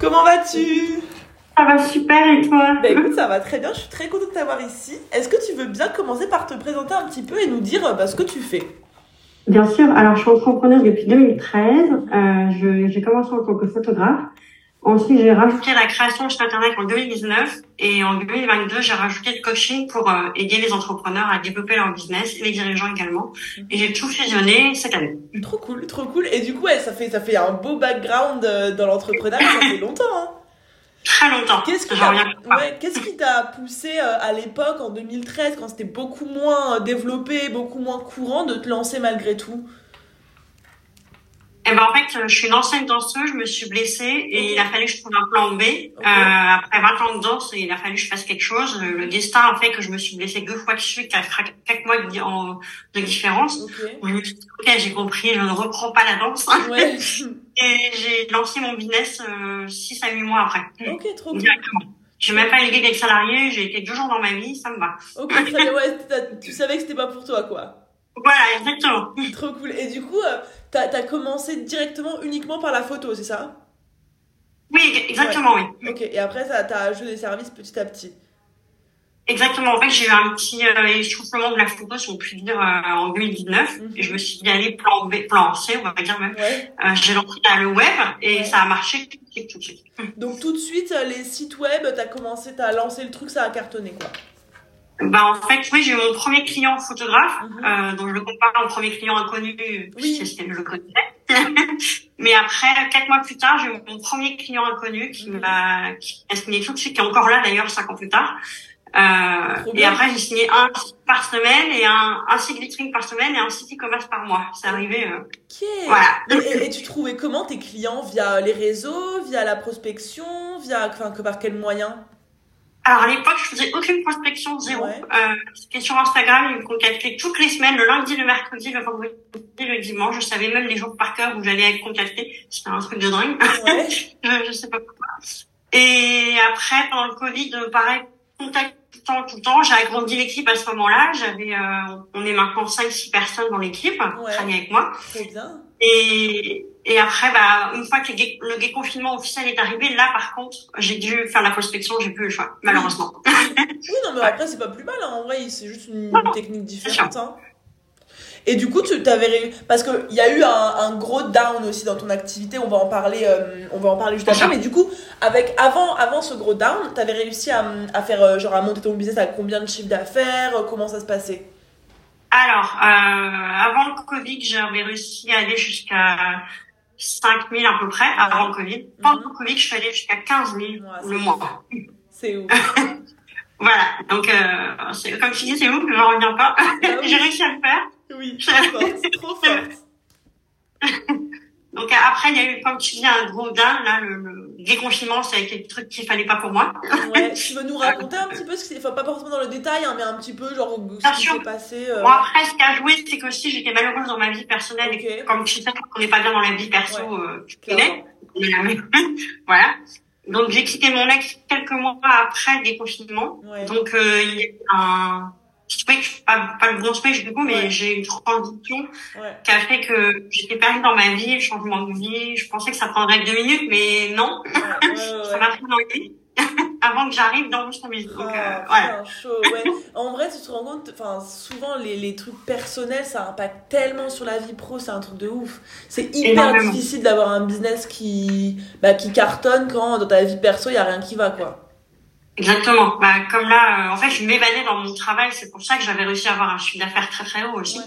Comment vas-tu? Ça va super et toi? Bah écoute, ça va très bien, je suis très contente de t'avoir ici. Est-ce que tu veux bien commencer par te présenter un petit peu et nous dire bah, ce que tu fais? Bien sûr, alors je suis entrepreneuse depuis 2013. Euh, je- j'ai commencé en tant que photographe. Ensuite, j'ai rajouté la création de site internet en 2019 et en 2022, j'ai rajouté le coaching pour euh, aider les entrepreneurs à développer leur business et les dirigeants également. Et j'ai tout fusionné cette année. Trop cool, trop cool. Et du coup, ouais, ça, fait, ça fait un beau background euh, dans l'entrepreneuriat, ça fait longtemps. Hein. Très longtemps. Qu'est-ce qui J'en t'a reviens pas. ouais, qu'est-ce qui t'a poussé euh, à l'époque, en 2013, quand c'était beaucoup moins développé, beaucoup moins courant, de te lancer malgré tout? Eh ben en fait, je suis une ancienne danseuse, je me suis blessée et il a fallu que je trouve un plan B. Euh, après 20 ans de danse, il a fallu que je fasse quelque chose. Le destin a fait que je me suis blessée deux fois de suite, à quelques mois de, en- de différence. Ok. Je me suis dit, ok, j'ai compris, je ne reprends pas la danse. Ouais. Et j'ai lancé mon business euh, 6 à 8 mois après. ok, trop cool. Directement. J'ai même pas eu d'être salarié, j'ai été deux jours dans ma vie, ça me va. Ok, bien, ouais, tu savais que c'était pas pour toi, quoi. Voilà, exactement. Trop cool. Et du coup, euh, t'as as commencé directement uniquement par la photo, c'est ça? Oui, exactement, oui. Ok, et après, t'as ajouté des services petit à petit. Exactement. En fait, j'ai eu un petit euh, échauffement de la photo, si on peut dire, euh, en 2019. Mhm. Et je me suis dit, allez, plan B, plan C, on va dire même. Ouais. Euh, j'ai lancé le web et Ouais. ça a marché tout de suite, tout de suite. Donc tout de suite, les sites web, t'as commencé, t'as lancé le truc, ça a cartonné, quoi. Bah, en fait, oui, j'ai eu mon premier client photographe, Mhm. euh, donc je le compare à mon premier client inconnu, Oui. je le connaissais. Mais après, quatre mois plus tard, j'ai eu mon premier client inconnu qui Mhm. m'a qui a signé tout de suite, qui est encore là d'ailleurs, cinq ans plus tard. Euh, et après, j'ai signé un site par semaine et un, un site vitrine par semaine et un site e-commerce par mois. C'est arrivé, euh, Ok. voilà. Et, et- et tu trouvais comment tes clients? Via les réseaux, via la prospection, via, enfin, que par quel moyen Alors à l'époque, je faisais aucune prospection, zéro. Ouais. Euh, C'était sur Instagram, ils me contactaient toutes les semaines, le lundi, le mercredi, le vendredi, le dimanche. Je savais même les jours par cœur où j'allais être contactée. C'était un truc de dingue. Ouais. je, je sais pas pourquoi. Et après, pendant le Covid, euh, pareil, contact tout le temps. J'ai agrandi l'équipe à ce moment-là. J'avais, euh, on est maintenant 5-6 personnes dans l'équipe, Ouais. qui travaillent avec moi. Trop bien. Et, et après, bah, une fois que le déconfinement officiel est arrivé, là, par contre, j'ai dû faire la prospection, j'ai plus le choix, malheureusement. Oui, non, mais après, c'est pas plus mal, hein. en vrai, c'est juste une, Non, technique différente. Hein. Et du coup, tu t'avais parce qu'il y a eu un, un gros down aussi dans ton activité, on va en parler, euh, on va en parler juste après, mais du coup, avec, avant, avant ce gros down, t'avais réussi à, à faire, euh, genre, à monter ton business à combien de chiffres d'affaires, euh, comment ça se passait? Alors, euh, avant le Covid, j'avais réussi à aller jusqu'à 5 000 à peu près, avant le Covid. Pendant le Covid, je suis allée jusqu'à 15 000 Ouais, c'est le mois. C'est ouf. Voilà, donc euh, comme tu dis, c'est ouf, je n'en reviens pas. Ah oui. j'ai réussi à le faire. Oui, trop forte, trop forte. Donc après, il y a eu, comme tu dis, un gros down. Là, le, le déconfinement, ça a été le truc qu'il fallait pas pour moi. Ouais, tu veux nous raconter un petit peu ce qui s'est, enfin, pas forcément dans le détail, hein, mais un petit peu, genre, ce qui s'est passé. euh, Bon, après, ce qui a joué, c'est qu'aussi, j'étais malheureuse dans ma vie personnelle. Et Ok. comme tu sais, quand on n'est pas bien dans la vie perso, Ouais. euh, tu connais. Voilà. Donc, j'ai quitté mon ex quelques mois après le déconfinement. Ouais. Donc, euh, il y a eu un switch, pas, pas le bon switch du coup, mais Ouais. j'ai une transition Ouais. qui a fait que j'étais perdue dans ma vie, le changement de vie. Je pensais que ça prendrait deux minutes, mais non, Ouais, ça m'a pris dans avant que j'arrive dans mon musique. Donc, Ah, euh, voilà. putain, chaud, ouais. En vrai, tu te rends compte, enfin, souvent les, les trucs personnels, ça impacte tellement sur la vie pro, c'est un truc de ouf. C'est hyper Énormément. difficile d'avoir un business qui, bah, qui cartonne quand dans ta vie perso, il y a rien qui va, quoi. Exactement. Bah, comme là, euh, en fait, je m'évanais dans mon travail. C'est pour ça que j'avais réussi à avoir un chiffre d'affaires très très haut aussi. Ouais.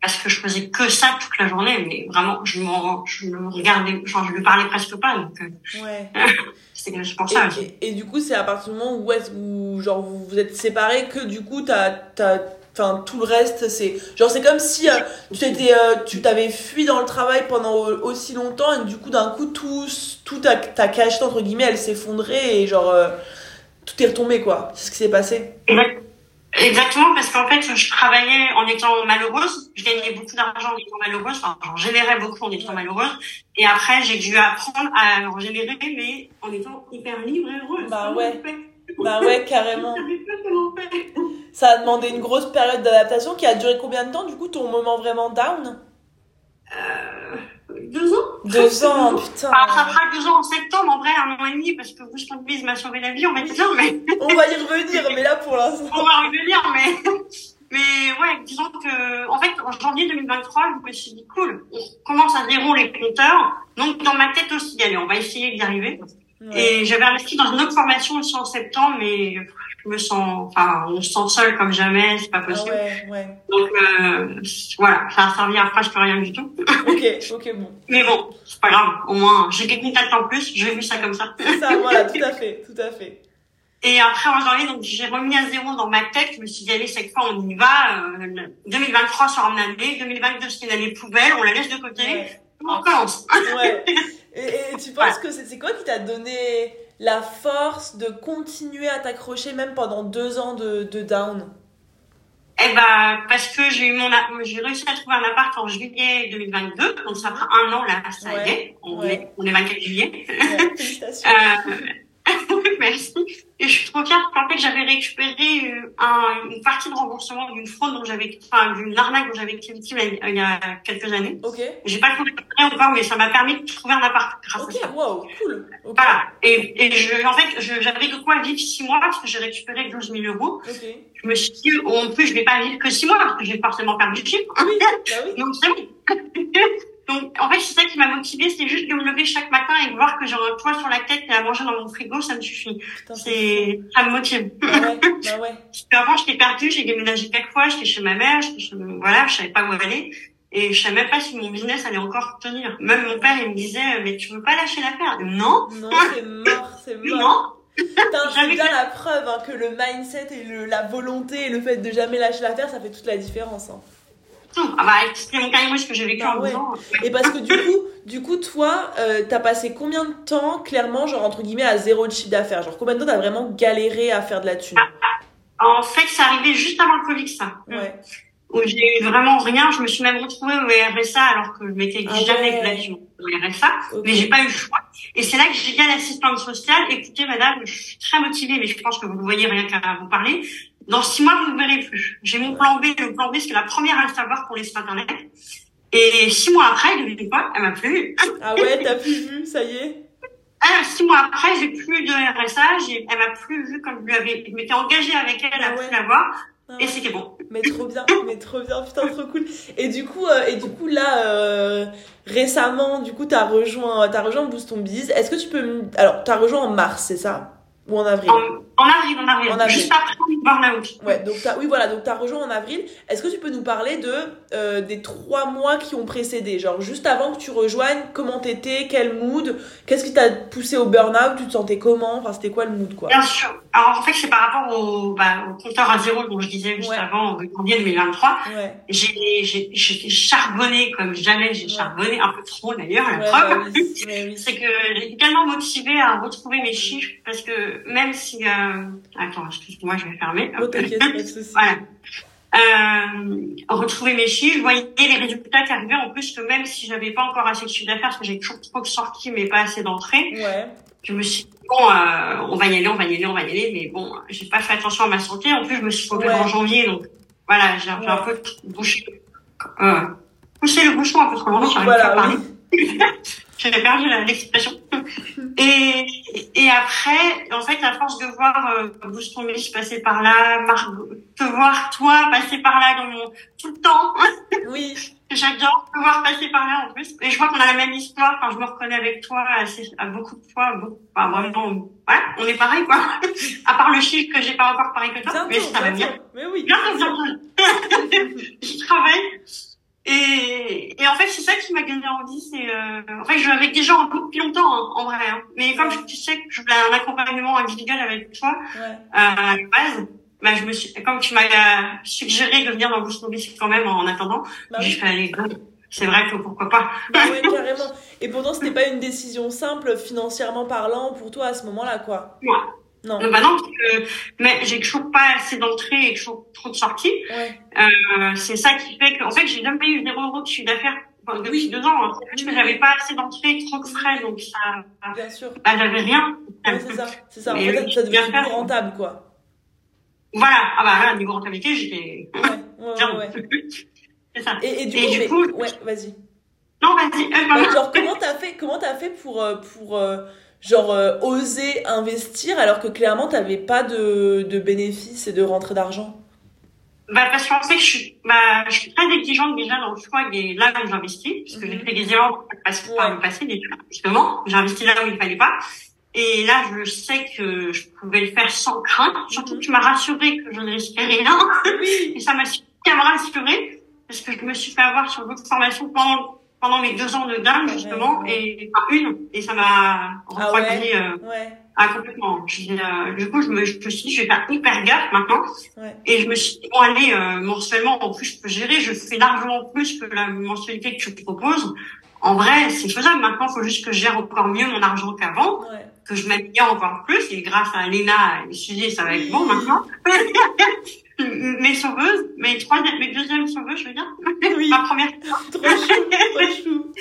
Parce que je faisais que ça toute la journée. Mais vraiment, je m'en, je me regardais, genre, je lui parlais presque pas. Donc, euh, Ouais. c'était c'est pour ça Et, aussi. et, et du coup, c'est à partir du moment où, est où genre, vous vous êtes séparés que du coup, t'as, t'as, enfin, tout le reste, c'est, genre, c'est comme si euh, tu étais, euh, tu t'avais fui dans le travail pendant au- aussi longtemps et du coup, d'un coup, tout, tout ta, ta cachette, entre guillemets, elle s'effondrait et genre, euh, tout est retombé, quoi. C'est ce qui s'est passé. Exact- Exactement, parce qu'en fait, je travaillais en étant malheureuse. Je gagnais beaucoup d'argent en étant malheureuse. Enfin, j'en générais beaucoup en étant malheureuse. Et après, j'ai dû apprendre à en générer, mais en étant hyper libre et heureuse. Bah ouais. Bah ouais, carrément. Ça a demandé une grosse période d'adaptation qui a duré combien de temps, du coup, ton moment vraiment down? Deux ans Deux ans, putain. Ah, ça fera deux ans en septembre, en vrai, un an et demi, parce que Boost Biz m'a sauvé la vie, on va dire, mais. on va y revenir, mais là, pour l'instant. On va y revenir, mais. Mais ouais, disons que, en fait, en janvier 2023, je me suis dit, cool, on commence à dérouler les compteurs. Donc, dans ma tête aussi, allez, on va essayer d'y arriver. Et j'avais investi dans une autre formation aussi en septembre, mais je me sens, enfin, on se sent seul comme jamais, c'est pas possible. Ah ouais, ouais. Donc euh, voilà, ça a servi à presque rien du tout. Ok, ok, bon. Mais bon, c'est pas grave. Au moins, j'ai quelques contacts en plus. J'ai vu ça comme ça. Ça, voilà, tout à fait, tout à fait. Et après en janvier, donc j'ai remis à zéro dans ma tête. Je me suis dit allez, cette fois on y va. Euh, 2023 sera une année, 2022 c'est une année poubelle, on la laisse de côté. Ouais. On recommence. Ouais. Et, et tu penses que c'est quoi qui t'a donné la force de continuer à t'accrocher même pendant deux ans de, de down? Eh ben parce que j'ai eu mon app- j'ai réussi à trouver un appart en juillet 2022, donc ça fera un an là, ça Ouais. y est. On Ouais. est on est 24 juillet. Ouais, Félicitations. Euh, merci. Et je suis trop fière qu'en fait, j'avais récupéré euh, un, une partie de remboursement d'une fraude dont j'avais, enfin, d'une arnaque dont j'avais été victime il y a- quelques années. Ok. J'ai pas trouvé encore, mais ça m'a permis de trouver un appart grâce Ok, à ça. wow, cool. Voilà. Et, et je, en fait, j'avais de quoi vivre six mois parce que j'ai récupéré 12 000 euros. Ok. Je me suis dit, oh, en plus, je vais pas vivre que six mois parce que j'ai forcément perdu le chiffre. Oui, bah oui. Donc, c'est bon. Donc, en fait, c'est ça qui m'a motivée, c'est juste de me lever chaque matin et de voir que j'ai un toit sur la tête et à manger dans mon frigo, ça me suffit. C'est, ça me motive. Bah ouais, bah ouais. Qu'avant, j'étais perdue, j'ai déménagé quatre fois, j'étais chez ma mère, j'étais chez... voilà, je savais pas où aller. Et je savais même pas si mon business allait encore tenir. Même mon père, il me disait, mais tu veux pas lâcher l'affaire? Non, Non, c'est mort, c'est mort. non. Jamais bien la preuve hein, que le mindset et le, la volonté et le fait de jamais lâcher l'affaire, ça fait toute la différence. Hein. Ah bah, mon carrément ce que j'ai vécu Bah en ouais. ans. Et parce que du coup, du coup, toi, euh, t'as passé combien de temps, clairement, genre entre guillemets, à zéro de chiffre d'affaires? Genre combien de temps t'as vraiment galéré à faire de la thune? En fait, c'est arrivé juste avant le Covid, ça. Ouais. Où j'ai eu vraiment rien. Je me suis même retrouvée au RSA alors que je m'étais Ah jamais ouais. que au RSA. Ok. Mais j'ai pas eu le choix. Et c'est là que j'ai dit à l'assistante sociale, écoutez madame, je suis très motivée, mais je pense que vous le voyez rien qu'à vous parler. Dans six mois, vous ne me verrez plus. J'ai mon plan B. Le plan B, c'est la première à le savoir pour les sites internet. Et six mois après, devinez quoi, elle m'a plus. Ah ouais, t'as plus vu, ça y est Ah, six mois après, j'ai plus de RSA. J'ai, elle m'a plus vu comme je lui avais, je m'étais engagée avec elle à Ah ouais. plus la voir. Ah Et c'était bon. Mais trop bien, mais trop bien, putain, trop cool. Et du coup, euh, et du coup là, euh, récemment, du coup, t'as rejoint, t'as rejoint Boost Ton Biz. Est-ce que tu peux, me- alors, t'as rejoint en mars, c'est ça? Ou en avril? En, en avril, en avril. En avril. Juste après le burn-out. Ouais, donc t'as, oui, voilà, donc t'as rejoint en avril. Est-ce que tu peux nous parler de euh, des trois mois qui ont précédé, genre juste avant que tu rejoignes, comment t'étais, quel mood, qu'est-ce qui t'a poussé au burn-out, tu te sentais comment, enfin c'était quoi le mood quoi? Bien sûr. Alors en fait, c'est par rapport au, bah, au compteur à zéro dont je disais juste Ouais. avant, en janvier 2023. Ouais, J'ai, charbonnée comme jamais j'ai Ouais. charbonné, un peu trop d'ailleurs, la preuve. bah oui, ouais, oui. C'est que j'étais tellement motivée à retrouver mes chiffres parce que même si, euh... attends, excuse-moi, je vais fermer. Oh, t'inquiète, pas de soucis. voilà. Euh, retrouver mes chiffres, je voyais les résultats qui arrivaient en plus que même si j'avais pas encore assez de chiffre d'affaires parce que j'ai toujours trop de sorties mais pas assez d'entrées, Ouais, je me suis dit, bon, euh, on va y aller, on va y aller, on va y aller, mais bon, j'ai pas fait attention à ma santé. En plus, je me suis opérée Ouais. en janvier, donc voilà, j'ai un peu bouché, euh, poussé le bouchon un peu trop longtemps, j'arrive pas à parler. oui. J'avais perdu l'expression. Et, et après, en fait, à force de voir euh, Mich passer par là, Margot, te voir toi passer par là dans mon tout le temps, Oui, j'adore te voir passer par là en plus. Et je vois qu'on a la même histoire. Enfin, je me reconnais avec toi assez, à beaucoup de fois. Beaucoup, enfin, vraiment, voilà, on est pareil quoi. à part le chiffre que j'ai pas encore pareil que toi, mais ça va bien. Mais oui. J'y travaille. Et, et en fait, c'est ça qui m'a donné envie. C'est, euh, en fait, je avec des gens depuis longtemps, hein, en vrai. Hein. Mais comme je- tu sais que je voulais un accompagnement individuel avec toi Ouais. euh, à la base, bah, je me suis, comme tu m'as euh, suggéré de venir dans Mobile quand même en attendant, Bah j'ai oui. C'est vrai que pourquoi pas. Bah ouais, carrément. Et pourtant, c'était pas une décision simple financièrement parlant pour toi à ce moment-là, quoi. Ouais. Non. Euh, bah non, parce que mais j'ai toujours pas assez d'entrées et toujours trop de sorties. Ouais. Euh, c'est ça qui fait que, en fait, j'ai jamais eu zéro euro de chiffre d'affaires enfin, depuis Oui. deux ans. Hein. Que j'avais pas assez d'entrées, trop de frais, donc ça, Bien sûr. bah, j'avais rien. Ouais, c'est ça. C'est ça. En Mais fait, oui, ça faire. plus rentable, quoi. Voilà. Ah bah là, niveau rentabilité, j'étais Ouais, ouais, ouais. c'est ça. Et, et du Et coup, du mais- coup- ouais, vas-y. Non, vas-y. Euh, genre, comment t'as fait, comment t'as fait pour, euh, pour euh, genre, oser investir alors que clairement t'avais pas de, de bénéfices et de rentrée d'argent bah, parce qu'en fait, je suis, bah, je suis très exigeante déjà dans le choix des là où j'investis, parce que j'ai mhm. fait des erreurs par le passé, justement. J'ai investi là où il fallait pas. Et là, je sais que je pouvais le faire sans crainte. Surtout que tu m'as rassuré que je ne risquais rien. Et ça m'a me rassurer, parce que je me suis fait avoir sur d'autres formations pendant pendant mes deux ans de dame justement et enfin, une. Et ça m'a ah refroidi euh, ouais. ah complètement. Euh, du coup je me, je me suis dit je vais faire hyper gaffe maintenant. Et je me suis dit bon allez euh, mensuellement en plus je peux gérer. Je fais largement plus que la mensualité que tu proposes. En vrai c'est faisable. Maintenant faut juste que je gère encore mieux mon argent qu'avant que je m'améliore encore plus. Et grâce à Léna et Suzy ça va être bon maintenant mes sauveuses, mes troisième, mes deuxièmes sauveuses, je veux dire. Oui. Ma première. trop chou, trop chou.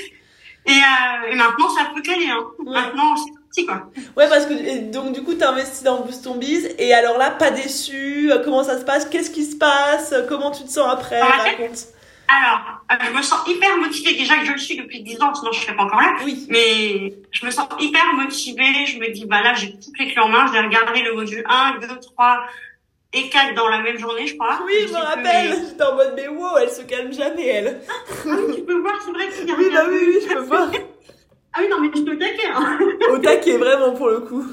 Et, euh, et maintenant, ça peut caler, hein. Maintenant, c'est parti, quoi. Ouais, parce que, donc, du coup, t'as investi dans Boost Ton Biz, et alors là, pas déçu, euh, comment ça se passe, qu'est-ce qui se passe, comment tu te sens après, raconte. Alors, euh, je me sens hyper motivée. Déjà que je le suis depuis 10 ans, sinon je serais pas encore là. Oui. Mais je me sens hyper motivée. Je me dis, bah là, j'ai toutes les clés en main. Je vais regarder le module 1, 2, 3, et quatre dans la même journée, je crois. Oui, je me rappelle. J'étais en mode, mais wow, elle se calme jamais, elle. Ah oui, tu peux voir, c'est vrai qu'il y a Oui, bah oui, oui, je peux voir. ah oui, non, mais je suis au taquet. Hein. au taquet, vraiment, pour le coup.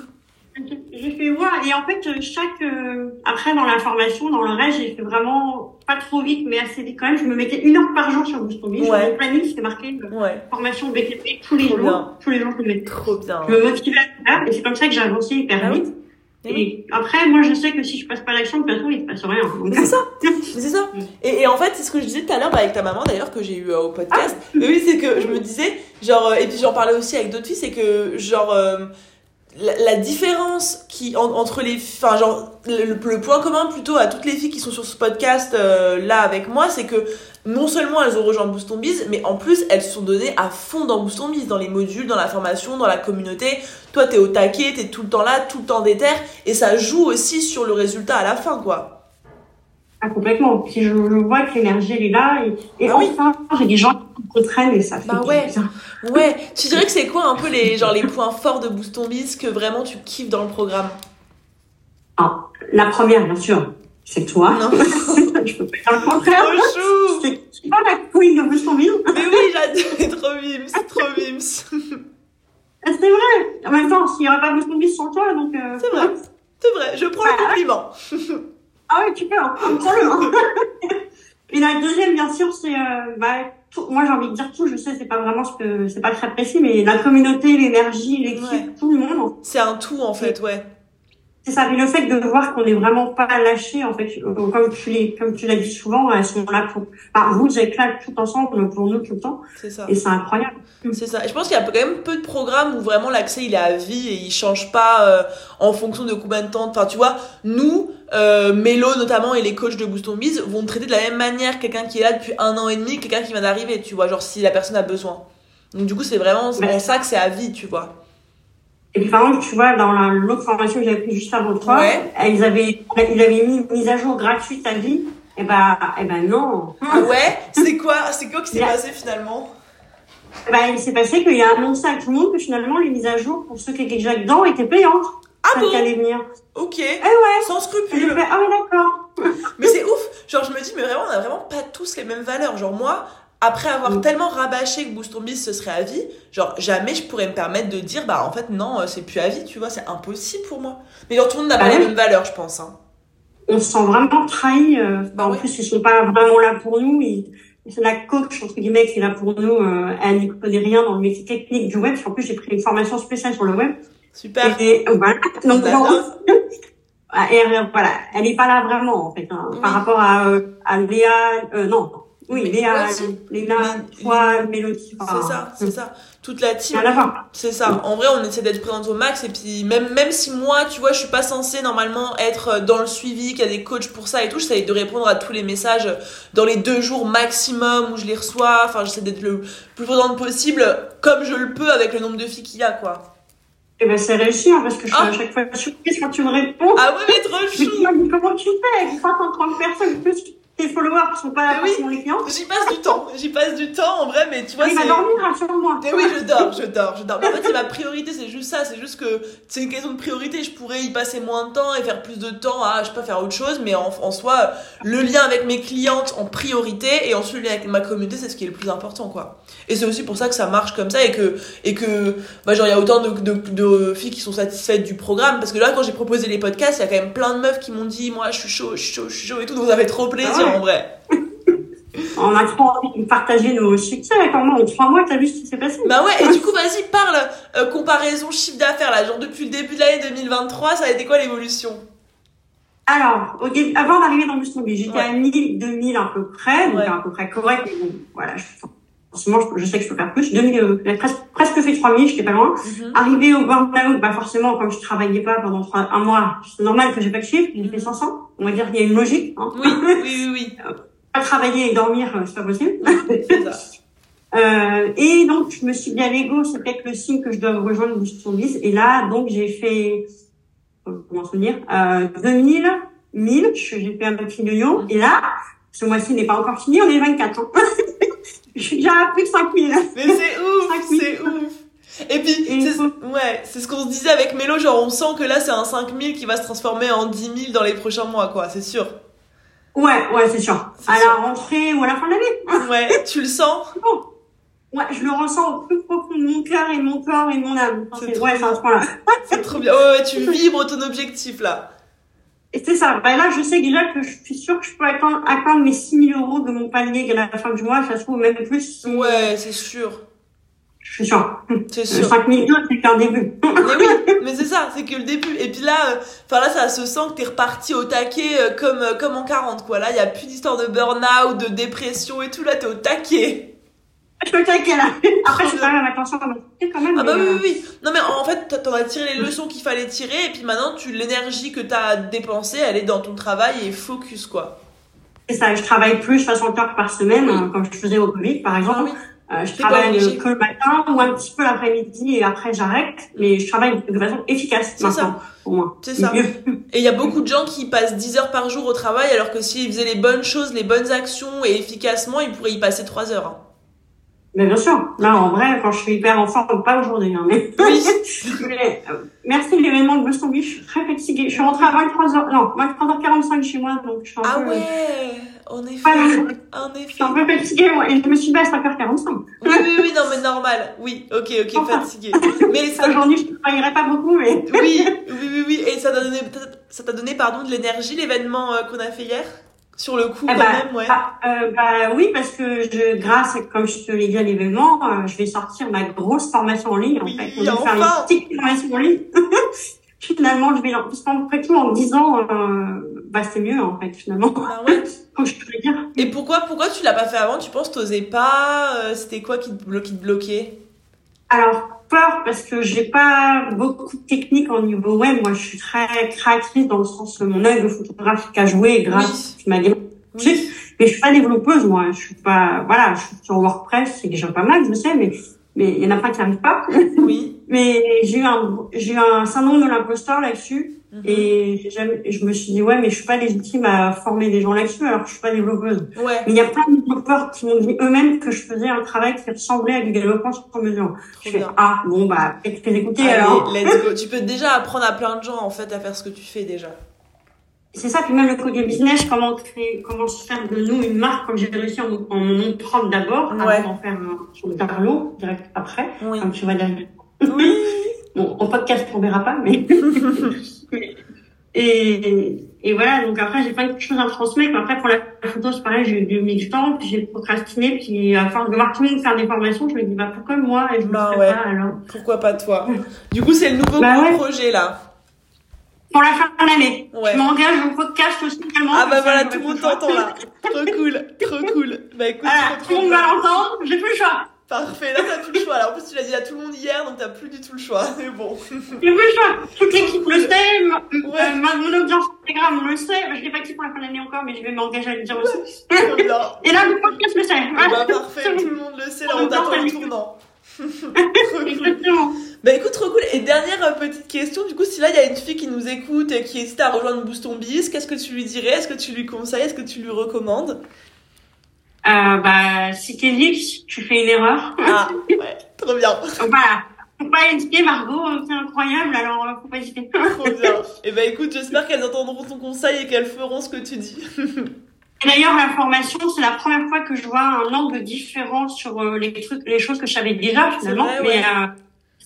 J'ai fait voir, et en fait, chaque, euh, après, dans la formation, dans le reste, j'ai fait vraiment pas trop vite, mais assez vite quand même. Je me mettais une heure par jour sur Boostomi. Ouais. Sur planning, c'était marqué euh, ouais. formation BTP tous les jours. Tous les jours, je me mettais. Trop bien. Je me motivais à faire, et c'est comme ça que j'ai avancé hyper ah vite. Et après, moi, je sais que si je passe pas l'action, de toute façon, il se passe rien. C'est ça, c'est ça. Et, et, en fait, c'est ce que je disais tout à l'heure bah, avec ta maman, d'ailleurs, que j'ai eu euh, au podcast. Ah. oui, c'est que je me disais, genre, euh, et puis j'en parlais aussi avec d'autres filles, c'est que, genre, euh, la, différence qui entre les, enfin, genre, le, point commun plutôt à toutes les filles qui sont sur ce podcast là avec moi, c'est que non seulement elles ont rejoint Boost Biz, mais en plus elles se sont données à fond dans Boost Biz, dans les modules, dans la formation, dans la communauté. Toi, t'es au taquet, t'es tout le temps là, tout le temps déter, et ça joue aussi sur le résultat à la fin, quoi. Ah, complètement. Puis je, vois que l'énergie, elle est là, et, bah enfin, j'ai des gens qui me traînent et ça fait bah ouais. Ouais. Tu dirais que c'est quoi un peu les, genre, les points forts de Boost Biz que vraiment tu kiffes dans le programme? Ah, la première, bien sûr c'est toi. Non. je peux pas dire le contraire chou. C'est pas la queen de Boost ton Mais oui, j'adore. trop mimes, trop mimes. Ah, c'est vrai. En même temps, s'il n'y aurait pas Boost ton sans toi, donc. Euh... C'est vrai. C'est vrai. Je prends le compliment. ah oui, tu peux. Hein. Prends-le. Hein. Et la deuxième, bien sûr, c'est euh, bah, tout, moi j'ai envie de dire tout. Je sais, c'est pas vraiment ce que c'est pas très précis, mais la communauté, l'énergie, l'équipe, tout le monde. C'est un tout en fait, ouais. C'est ça. Et le fait de voir qu'on n'est vraiment pas lâché, en fait, euh, comme tu l'as, comme tu l'as dit souvent, elles sont là pour, enfin, vous, là tout ensemble pour nous tout le temps. C'est ça. Et c'est incroyable. C'est ça. Et je pense qu'il y a quand même peu de programmes où vraiment l'accès il est à vie et il change pas euh, en fonction de combien de temps. Enfin, tu vois, nous, euh, Mélo notamment et les coachs de Boost on Biz vont traiter de la même manière quelqu'un qui est là depuis un an et demi, quelqu'un qui vient d'arriver, tu vois, genre si la personne a besoin. Donc du coup, c'est vraiment, c'est pour ça que c'est à vie, tu vois. Et puis, par exemple, tu vois, dans l'autre formation que j'avais pris juste avant toi, ouais. ils avaient, ils avaient mis une mise à jour gratuite à vie. Et eh ben, et eh ben non. Ah ouais? C'est quoi, c'est quoi qui s'est passé finalement? Ben, il s'est passé qu'il a annoncé à tout le monde que finalement, les mises à jour pour ceux qui étaient déjà dedans étaient payantes. Ah bon? allait venir. Ok. Eh ouais. Sans scrupule. ah oui, d'accord. mais c'est ouf. Genre, je me dis, mais vraiment, on a vraiment pas tous les mêmes valeurs. Genre, moi, après avoir mm. tellement rabâché que Boost Biz ce serait à vie, genre jamais je pourrais me permettre de dire bah en fait non, euh, c'est plus à vie, tu vois, c'est impossible pour moi. Mais genre tout le monde n'a pas ah les mêmes valeurs, je pense. Hein. On se sent vraiment trahi. Euh, bah, en plus, ils sont pas vraiment là pour nous. c'est la coach entre guillemets qui est là pour nous. Euh, elle n'y connaît rien dans le métier technique du web. En plus, j'ai pris une formation spéciale sur le web. Super. Et, voilà. Donc ah, et, voilà, elle n'est pas là vraiment en fait hein, par rapport à, à Léa. non, oui, Léa, Léa, toi, Mélodie. C'est ça, c'est ça. Toute la team. C'est ça. En vrai, on essaie d'être présente au max. Et puis, même, même si moi, tu vois, je suis pas censée normalement être dans le suivi, qu'il y a des coachs pour ça et tout, j'essaie de répondre à tous les messages dans les deux jours maximum où je les reçois. Enfin, j'essaie d'être le plus présente possible, comme je le peux avec le nombre de filles qu'il y a, quoi. Eh ben, c'est réussi, hein, parce que je suis ah. à chaque fois surprise quand tu me réponds. Ah oui, mais trop chou! comment tu fais? 330 personnes, plus tes followers sont pas oui. forcément les clients. J'y passe du temps, j'y passe du temps en vrai, mais tu vois, Il va dormir, rassure-moi. Mais oui, je dors, je dors, je dors. Mais en fait, c'est ma priorité, c'est juste ça. C'est juste que c'est une question de priorité. Je pourrais y passer moins de temps et faire plus de temps à, je sais pas, faire autre chose. Mais en, en soi, le lien avec mes clientes en priorité et ensuite le lien avec ma communauté, c'est ce qui est le plus important, quoi. Et c'est aussi pour ça que ça marche comme ça et que, et que, bah, genre, il y a autant de, de, de filles qui sont satisfaites du programme. Parce que là, quand j'ai proposé les podcasts, il y a quand même plein de meufs qui m'ont dit, moi, je suis chaud, je suis chaud, je suis chaud et tout. Donc ça fait trop plaisir, Ah ouais. En vrai. On a trop envie de partager nos succès. Comment en trois mois, t'as vu ce qui s'est passé Bah ouais, et du coup, vas-y, parle euh, comparaison chiffre d'affaires là. Genre, depuis le début de l'année 2023, ça a été quoi l'évolution? Alors, au début, avant d'arriver dans Boston Beach, j'étais Ouais. à 1000, 2000 à peu près, donc Ouais. à peu près correct. Mais bon, voilà, je, forcément, je, je sais que je peux faire plus. 2000, euh, j'ai presque, presque fait 3000, j'étais pas loin. Arrivé au burn-out, bah forcément, comme je travaillais pas pendant trois, un mois, c'est normal que j'ai pas de chiffre, j'ai fait 500. On va dire qu'il y a une logique. Hein. Oui, oui, oui. Pas travailler et dormir, euh, c'est pas possible. Ça. Euh, et donc, je me suis dit à l'ego, c'est peut-être le signe que je dois rejoindre Boost Biz. Et là, donc, j'ai fait, euh, comment se dire, euh, 2000, 1000, je- j'ai fait un petit yo Et là, ce mois-ci n'est pas encore fini, on est 24 ans. Plus de 5000. Mais c'est ouf, c'est ouf. Et puis, Et c'est, ouais, c'est ce qu'on se disait avec Mélo, genre on sent que là c'est un 5000 qui va se transformer en 10 000 dans les prochains mois, quoi, c'est sûr. Ouais, ouais, c'est sûr. C'est À sûr. la rentrée ou à la fin de l'année. Ouais, tu le sens? Ouais, je le ressens au plus profond de mon cœur et de mon corps et de mon âme. C'est C'est- trop Ouais, c'est point-là. C'est trop bien. Ouais, ouais, tu vibres ton objectif là. Et c'est ça. Bah là, je sais déjà que je suis sûre que je peux atteindre, atteindre mes 6000 euros de mon palier à la fin du mois. Ça se trouve même plus. Ouais, c'est sûr. Je suis sûre. C'est sûr. 5002, c'est qu'un début. Mais oui, mais c'est ça, c'est que le début. Et puis là, euh, enfin là, ça se sent que t'es reparti au taquet euh, comme, euh, comme en 40, quoi. Là, il y a plus d'histoire de burn-out, de dépression et tout. Là, t'es au taquet. Je peux là. Après, je fais quand même attention à quand même. Ah bah oui, euh, oui, oui. Non, mais en fait, t'en as tiré les leçons qu'il fallait tirer. Et puis maintenant, tu l'énergie que t'as dépensée, elle est dans ton travail et focus, quoi. C'est ça. Je travaille plus 60 heures par semaine, euh, comme je faisais au Covid, par Ah oui. oui. Euh, je travaille que le matin ou un petit peu l'après-midi et après j'arrête. Mais je travaille de façon efficace C'est maintenant, pour moi. C'est ça. Et il y a beaucoup de gens qui passent 10 heures par jour au travail, alors que s'ils faisaient les bonnes choses, les bonnes actions et efficacement, ils pourraient y passer 3 heures. hein. Mais bien sûr. Là, en vrai, quand je suis hyper en forme, pas aujourd'hui, hein, mais... Oui. Mais, euh, merci l'événement de Boston Beach. Je suis très fatiguée. Je suis rentrée à 23h, non, 23h45 chez moi, donc je suis un Ah peu, ouais, en effet. Voilà. En je effet. suis un peu fatiguée, moi, et je me suis baisse à 5h45. Oui, oui, oui, non, mais normal. Oui, ok, ok, Enfin. fatigué. Mais ça, Aujourd'hui, je ne travaillerai pas beaucoup, mais... oui, oui, oui, oui. Et ça t'a donné, ça t'a donné, pardon, de l'énergie, l'événement euh, qu'on a fait hier? Sur le coup, Eh quand bah, même, ouais. bah, euh, bah oui, parce que je, grâce, comme je te l'ai dit à l'événement, euh, je vais sortir ma grosse formation en ligne. Oui, en fait, on va enfin. faire une petite formation en ligne. finalement, je vais l'en- parce qu'après tout, en 10 ans, euh, bah c'est mieux en fait finalement. Ah ouais. Comme je peux dire. Et pourquoi, pourquoi tu l'as pas fait avant? Tu penses que t'osais pas? euh, C'était quoi qui te, qui te bloquait? Alors peur parce que j'ai pas beaucoup de technique en niveau web. Moi, je suis très créatrice dans le sens que mon œil photographique a joué grâce à ma Oui. Mais je suis pas développeuse, moi. Je suis pas, voilà, je suis sur WordPress, c'est déjà pas mal, je sais, mais, mais il y en a pas qui arrivent pas. Oui. Mais j'ai eu un, j'ai eu un syndrome de l'imposteur là-dessus. Mhm. Et jamais- je me suis dit, ouais, mais je suis pas légitime à former des gens là-dessus, alors que je suis pas développeuse. Ouais. Mais il y a plein de développeurs qui m'ont dit eux-mêmes que je faisais un travail qui ressemblait à du développement sur mesure. Je fais, ah, bon, bah, peut-être que écouter Allez, alors. let's go. Tu peux déjà apprendre à plein de gens, en fait, à faire ce que tu fais déjà. C'est ça, puis même le côté business, comment créer, comment se faire de nous une marque, comme j'ai réussi en, en mon nom propre d'abord, Ouais. avant d'en faire un, sur le Darlo, direct après, Oui. comme tu vas dire. Oui. Bon, en podcast, on verra pas, mais. et, et voilà, donc après, j'ai plein de choses à transmettre. Mais après, pour la photo, c'est pareil, j'ai eu du temps, puis j'ai procrastiné, puis à force de voir tout le monde faire des formations, je me dis, bah, pourquoi moi, et je Bah ouais. pas, alors. Pourquoi pas toi? Du coup, c'est le nouveau Bah ouais. projet là. Pour la fin de l'année. Ouais. Je m'engage au podcast aussi, tellement. Ah bah voilà, tout le monde t'entend là. Trop cool, trop cool. Bah écoute, Voilà, trop, tout le monde va l'entendre, j'ai plus le choix. Parfait, là t'as plus le choix. Alors en plus tu l'as dit à tout le monde hier, donc t'as plus du tout le choix. Mais bon. J'ai plus le choix. Toute l'équipe le sait, ma- Ouais. euh, ma- mon audience Instagram le sait. Je l'ai pas dit pour la fin de l'année encore, mais je vais m'engager à le dire aussi. Et là, le podcast le sait. Bah parfait, tout le monde le sait, là on t'attend au tournant. Exactement. Bah écoute, trop cool. Et dernière euh, petite question, du coup, si là il y a une fille qui nous écoute et qui hésite à rejoindre Boost Ton Biz, qu'est-ce que tu lui dirais? Est-ce que tu lui conseilles? Est-ce que tu lui recommandes? Euh, bah, si t'es libre, tu fais une erreur. Ah, ouais, trop bien. voilà. Faut pas hésiter, Margot, euh, c'est incroyable, alors euh, faut pas hésiter. Trop bien. Et bah écoute, j'espère qu'elles entendront ton conseil et qu'elles feront ce que tu dis. D'ailleurs, la formation, c'est la première fois que je vois un angle différent sur euh, les trucs, les choses que je savais déjà finalement. vrai, mais ouais. euh,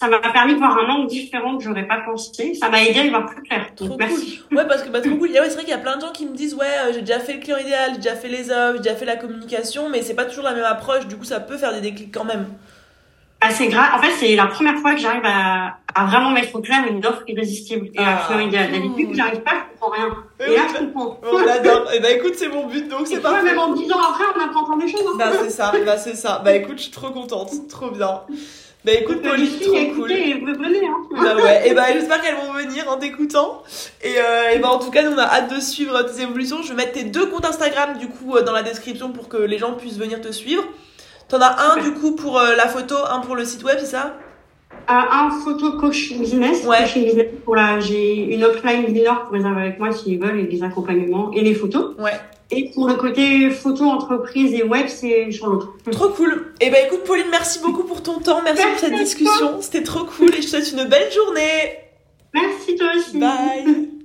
ça m'a permis de voir un angle différent que j'aurais pas pensé. Ça m'a aidé à y voir plus clair. Trop Donc, merci. Ouais, parce que bah, trop cool. Ouais, c'est vrai qu'il y a plein de gens qui me disent Ouais, euh, j'ai déjà fait le client idéal, j'ai déjà fait les offres, j'ai déjà fait la communication, mais c'est pas toujours la même approche, du coup, ça peut faire des déclics quand même. Ah, c'est grave. En fait, c'est la première fois que j'arrive à, à vraiment mettre au clair une offre irrésistible et Ah, un client idéal. cool. D'habitude, j'arrive pas, je comprends rien. Oui, Et là, je comprends. On adore. Et bah écoute, c'est mon but, donc c'est parfait. même en 10 ans après, on apprend encore des choses. Hein. Bah c'est ça, bah c'est ça. Bah écoute, je suis trop contente, trop bien. Bah écoute, euh, Pauline, les filles, trop cool. et vous venez, hein. Bah ouais, et bah j'espère qu'elles vont venir en t'écoutant. Et, euh, et bah en tout cas, nous on a hâte de suivre tes évolutions. Je vais mettre tes deux comptes Instagram du coup euh, dans la description pour que les gens puissent venir te suivre. T'en as un du coup pour euh, la photo, un pour le site web, c'est ça? Euh, un photo coach business. Ouais. Coaching business pour la, j'ai une offline dinner pour réserver avec moi s'ils veulent et des accompagnements et les photos. Ouais. Et pour le côté photo entreprise et web, c'est l'autre. Trop cool. Et bah écoute Pauline, merci beaucoup pour ton temps, merci pour Merci cette à toi. discussion. C'était trop cool et je te souhaite une belle journée. Merci toi aussi. Bye.